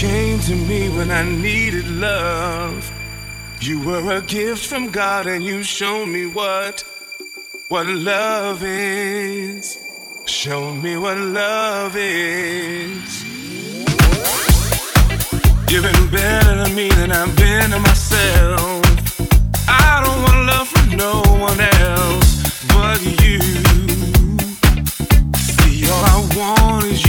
came to me when I needed love. You were a gift from God and you showed me what what love is. Show me what love is. You've been better to me than I've been to myself. I don't want love from no one else but you. See, all I want is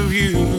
of you.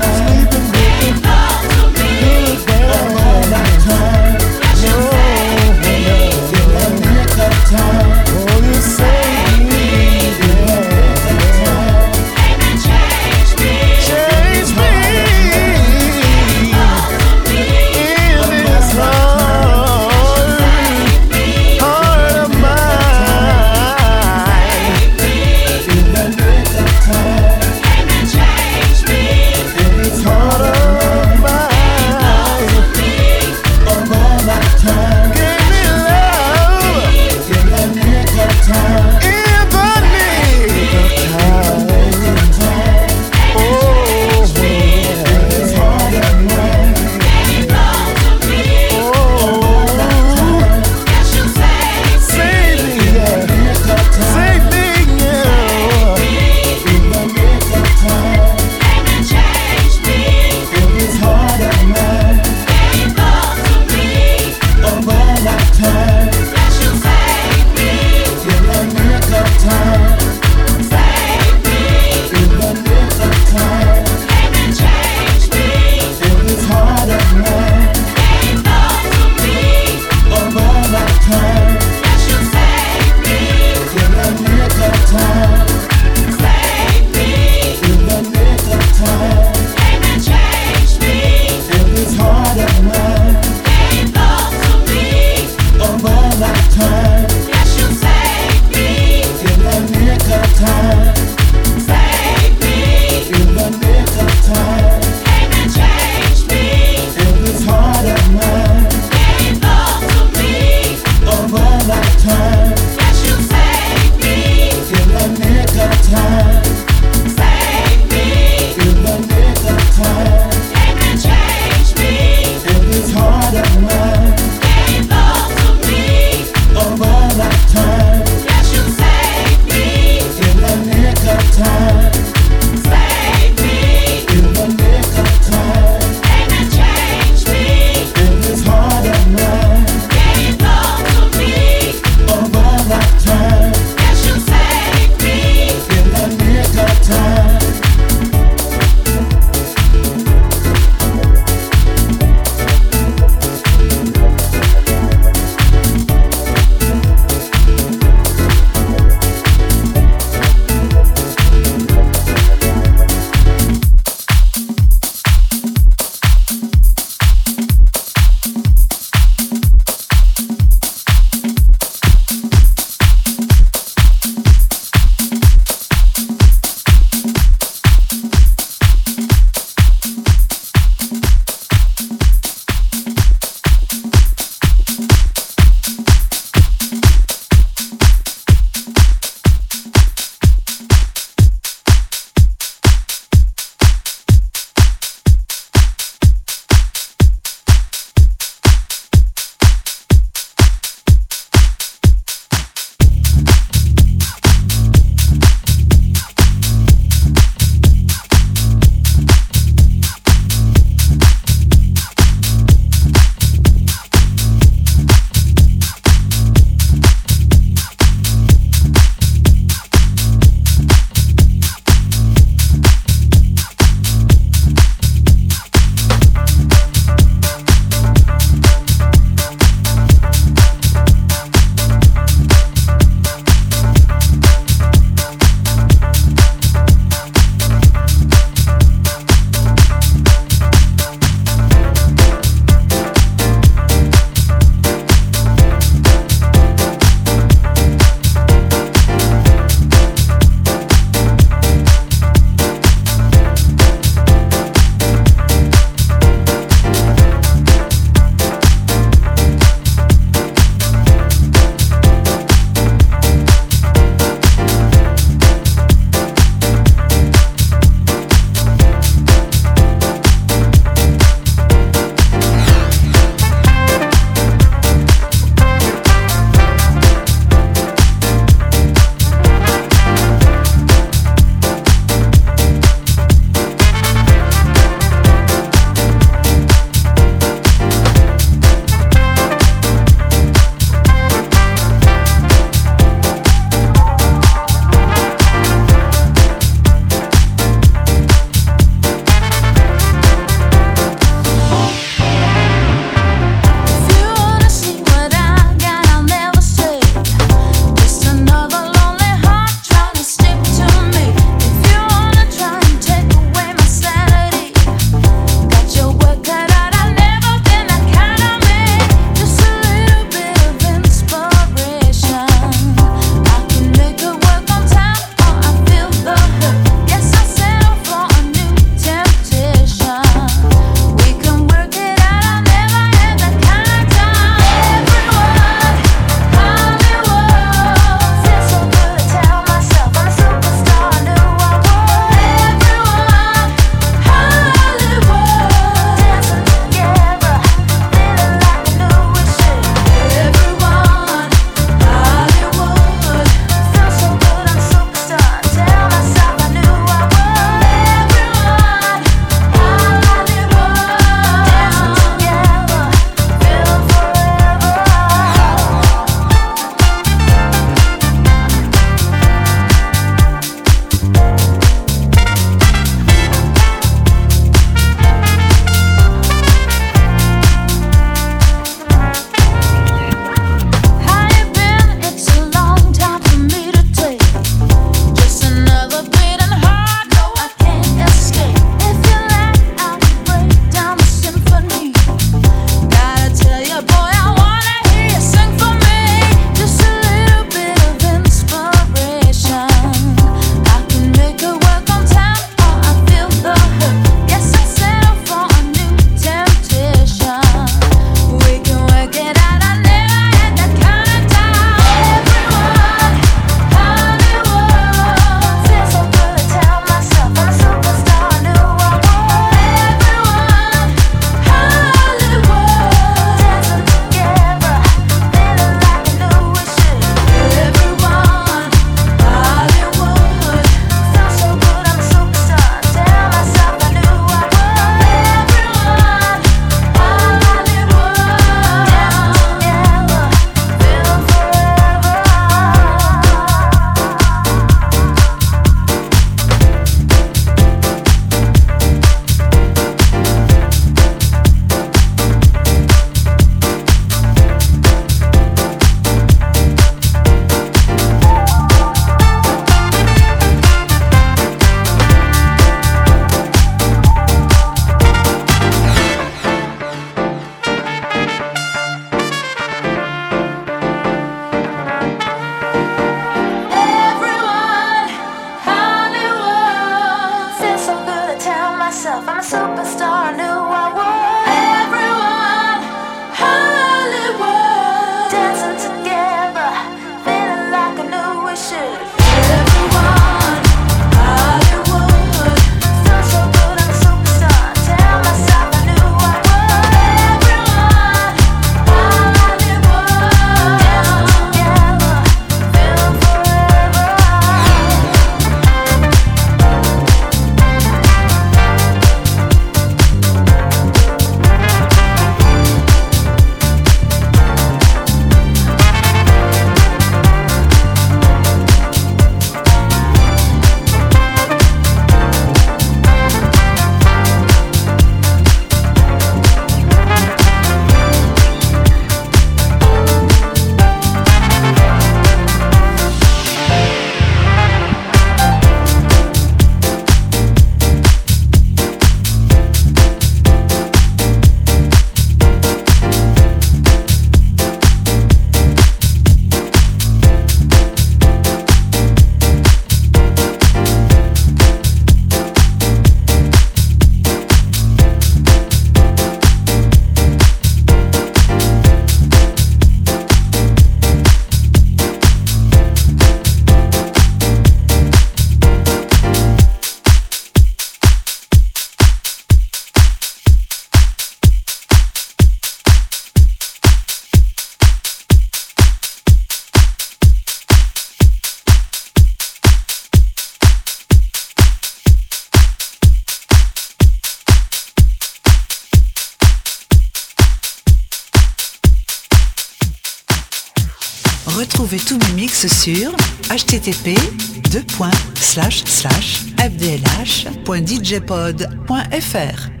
sur http2.fdlh.djpod.fr